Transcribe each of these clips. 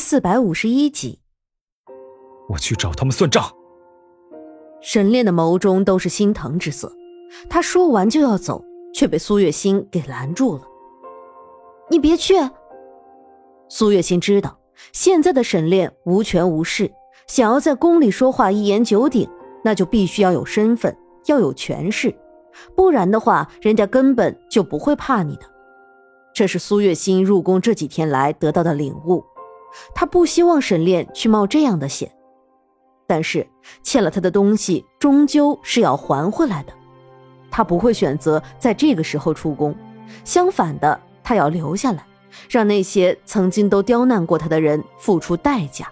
四百五十一集，我去找他们算账。沈炼的眸中都是心疼之色，他说完就要走，却被苏月心给拦住了。你别去。苏月心知道现在的沈炼无权无势，想要在宫里说话一言九鼎，那就必须要有身份，要有权势，不然的话，人家根本就不会怕你的。这是苏月心入宫这几天来得到的领悟。他不希望沈炼去冒这样的险，但是欠了他的东西终究是要还回来的。他不会选择在这个时候出宫，相反的，他要留下来，让那些曾经都刁难过他的人付出代价。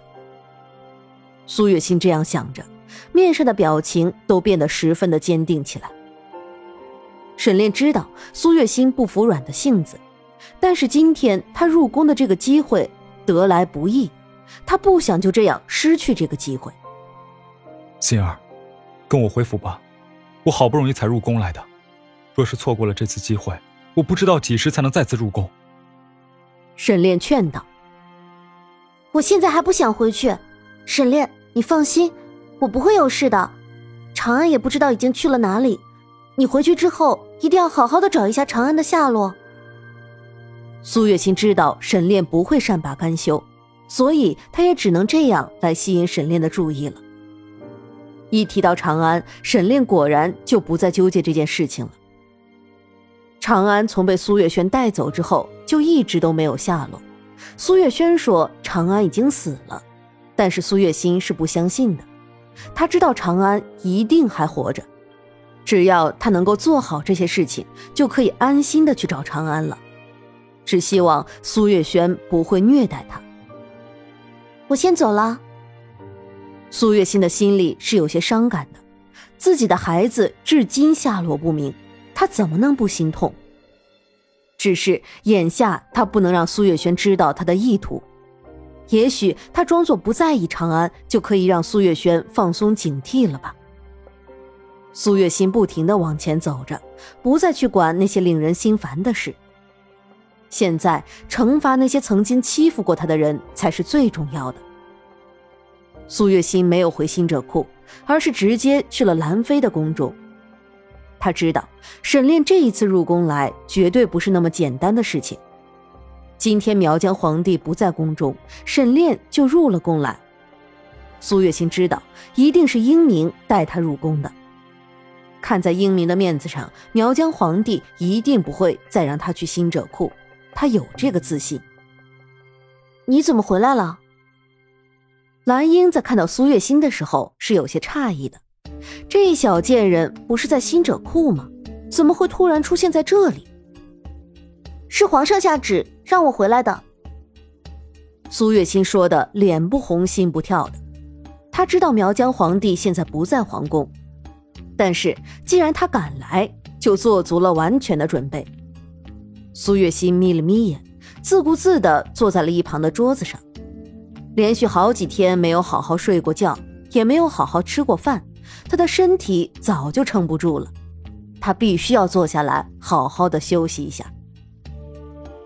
苏月心这样想着，面上的表情都变得十分的坚定起来。沈炼知道苏月心不服软的性子，但是今天他入宫的这个机会。得来不易，他不想就这样失去这个机会。心儿，跟我回府吧，我好不容易才入宫来的，若是错过了这次机会，我不知道几时才能再次入宫。沈炼劝道：“我现在还不想回去，沈炼，你放心，我不会有事的。长安也不知道已经去了哪里，你回去之后一定要好好的找一下长安的下落。”苏月心知道沈炼不会善罢甘休，所以他也只能这样来吸引沈炼的注意了。一提到长安，沈炼果然就不再纠结这件事情了。长安从被苏月轩带走之后，就一直都没有下落。苏月轩说长安已经死了，但是苏月心是不相信的。他知道长安一定还活着，只要他能够做好这些事情，就可以安心的去找长安了。只希望苏月轩不会虐待他。我先走了。苏月心的心里是有些伤感的，自己的孩子至今下落不明，他怎么能不心痛？只是眼下他不能让苏月轩知道他的意图，也许他装作不在意长安，就可以让苏月轩放松警惕了吧？苏月心不停的往前走着，不再去管那些令人心烦的事。现在惩罚那些曾经欺负过他的人才是最重要的。苏月心没有回新者库，而是直接去了兰妃的宫中。他知道沈炼这一次入宫来绝对不是那么简单的事情。今天苗疆皇帝不在宫中，沈炼就入了宫来。苏月心知道一定是英明带他入宫的。看在英明的面子上，苗疆皇帝一定不会再让他去新者库。他有这个自信。你怎么回来了？蓝英在看到苏月心的时候是有些诧异的。这小贱人不是在新者库吗？怎么会突然出现在这里？是皇上下旨让我回来的。苏月心说的脸不红心不跳的。他知道苗疆皇帝现在不在皇宫，但是既然他敢来，就做足了完全的准备。苏月心眯了眯眼，自顾自地坐在了一旁的桌子上。连续好几天没有好好睡过觉，也没有好好吃过饭，他的身体早就撑不住了。他必须要坐下来，好好的休息一下。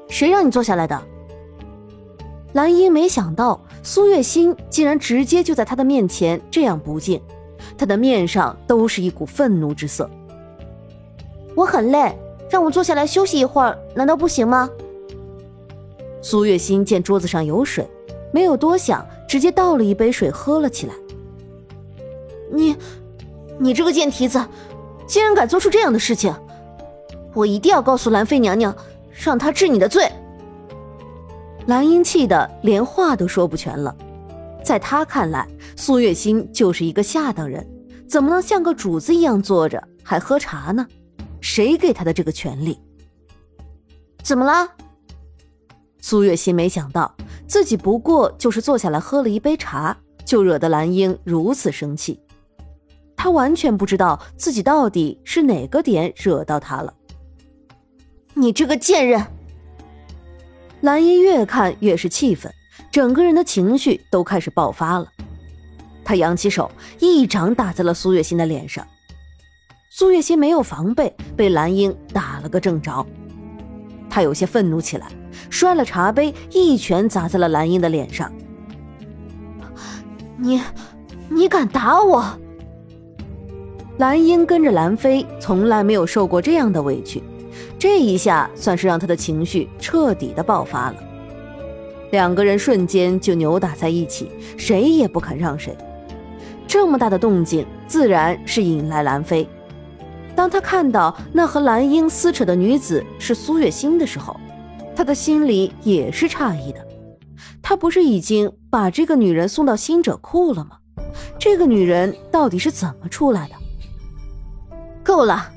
谁让你坐下来的？蓝英没想到苏月心竟然直接就在他的面前这样不敬，他的面上都是一股愤怒之色。我很累。让我坐下来休息一会儿，难道不行吗？苏月心见桌子上有水，没有多想，直接倒了一杯水喝了起来。你，你这个贱蹄子，竟然敢做出这样的事情！我一定要告诉兰妃娘娘，让她治你的罪。兰英气得连话都说不全了。在她看来，苏月心就是一个下等人，怎么能像个主子一样坐着还喝茶呢？谁给他的这个权利？怎么了？苏月心没想到自己不过就是坐下来喝了一杯茶，就惹得蓝英如此生气。他完全不知道自己到底是哪个点惹到他了。你这个贱人！蓝英越看越是气愤，整个人的情绪都开始爆发了。他扬起手，一掌打在了苏月心的脸上。苏月心没有防备，被蓝英打了个正着。他有些愤怒起来，摔了茶杯，一拳砸在了蓝英的脸上，你，你敢打我？蓝英跟着蓝飞，从来没有受过这样的委屈，这一下算是让他的情绪彻底的爆发了。两个人瞬间就扭打在一起，谁也不肯让谁。这么大的动静，自然是引来蓝飞。当他看到那和蓝英撕扯的女子是苏月心的时候，他的心里也是诧异的。他不是已经把这个女人送到新者库了吗？这个女人到底是怎么出来的？够了！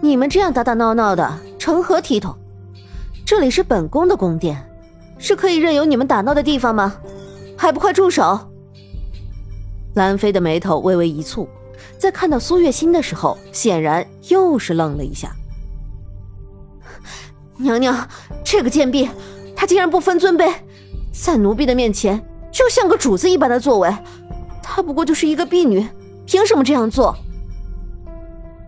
你们这样打打闹闹的，成何体统？这里是本宫的宫殿，是可以任由你们打闹的地方吗？还不快住手！兰妃的眉头微微一蹙，在看到苏月心的时候，显然又是愣了一下。娘娘，这个贱婢，她竟然不分尊卑，在奴婢的面前就像个主子一般的作为。她不过就是一个婢女，凭什么这样做？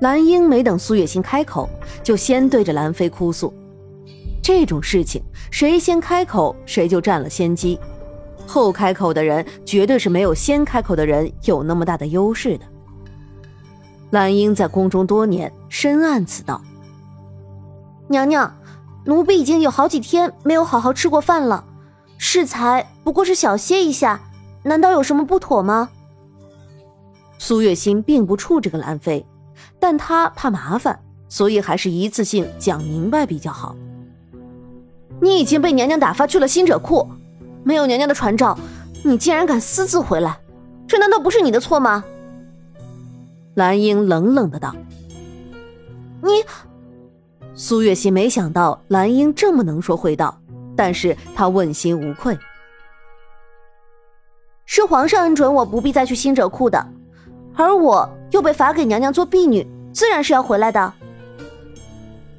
蓝英没等苏月心开口，就先对着兰妃哭诉。这种事情，谁先开口，谁就占了先机。后开口的人，绝对是没有先开口的人有那么大的优势的。蓝英在宫中多年，深谙此道。娘娘，奴婢已经有好几天没有好好吃过饭了，适才不过是小歇一下，难道有什么不妥吗？苏月心并不怵这个兰妃。但他怕麻烦，所以还是一次性讲明白比较好。你已经被娘娘打发去了新者库，没有娘娘的传召，你竟然敢私自回来，这难道不是你的错吗？蓝英冷冷的道。你，苏月心没想到蓝英这么能说会道，但是她问心无愧。是皇上恩准我不必再去新者库的。而我又被罚给娘娘做婢女，自然是要回来的。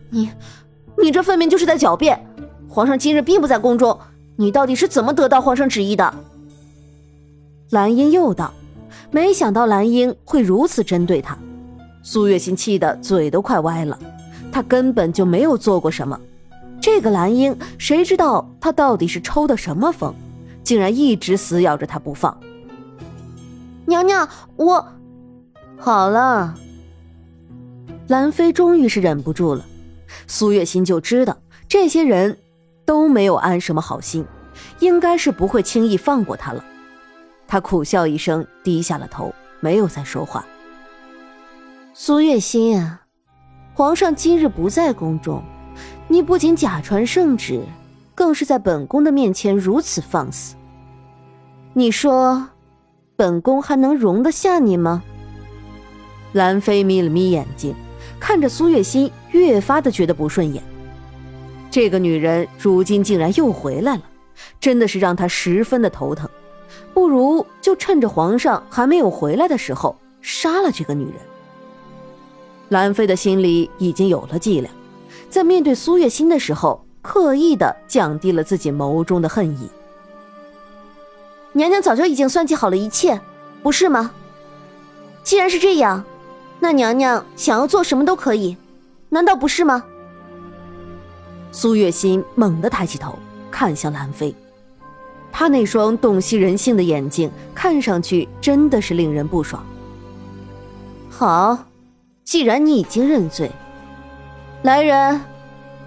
你，你这分明就是在狡辩！皇上今日并不在宫中，你到底是怎么得到皇上旨意的？蓝英又道，没想到蓝英会如此针对他。苏月心气得嘴都快歪了，他根本就没有做过什么。这个蓝英，谁知道他到底是抽的什么风，竟然一直死咬着他不放。娘娘，我。好了，兰妃终于是忍不住了。苏月心就知道这些人都没有安什么好心，应该是不会轻易放过他了。他苦笑一声，低下了头，没有再说话。苏月心啊，皇上今日不在宫中，你不仅假传圣旨，更是在本宫的面前如此放肆。你说，本宫还能容得下你吗？兰妃眯了眯眼睛，看着苏月心，越发的觉得不顺眼。这个女人如今竟然又回来了，真的是让她十分的头疼。不如就趁着皇上还没有回来的时候杀了这个女人。兰妃的心里已经有了计量，在面对苏月心的时候，刻意的降低了自己眸中的恨意。娘娘早就已经算计好了一切，不是吗？既然是这样。那娘娘想要做什么都可以，难道不是吗？苏月心猛地抬起头，看向兰妃，她那双洞悉人性的眼睛，看上去真的是令人不爽。好，既然你已经认罪，来人，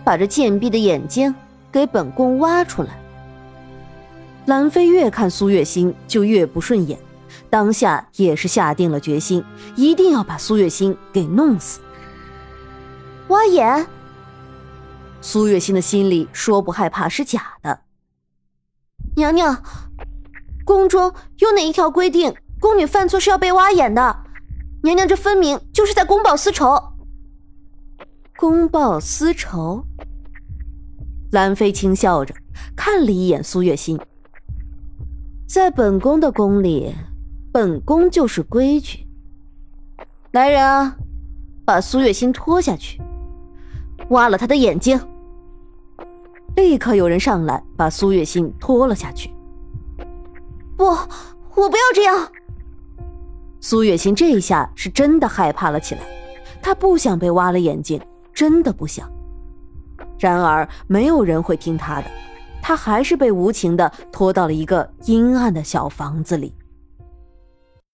把这贱婢的眼睛给本宫挖出来。兰妃越看苏月心就越不顺眼。当下也是下定了决心，一定要把苏月心给弄死。挖眼，苏月心的心里说不害怕是假的。娘娘，宫中有哪一条规定宫女犯错是要被挖眼的？娘娘这分明就是在公报私仇。公报私仇？兰妃轻笑着看了一眼苏月心，在本宫的宫里。本宫就是规矩。来人啊，把苏月心拖下去，挖了他的眼睛。立刻有人上来，把苏月心拖了下去。不，我不要这样。苏月心这一下是真的害怕了起来，她不想被挖了眼睛，真的不想。然而没有人会听她的，她还是被无情的拖到了一个阴暗的小房子里。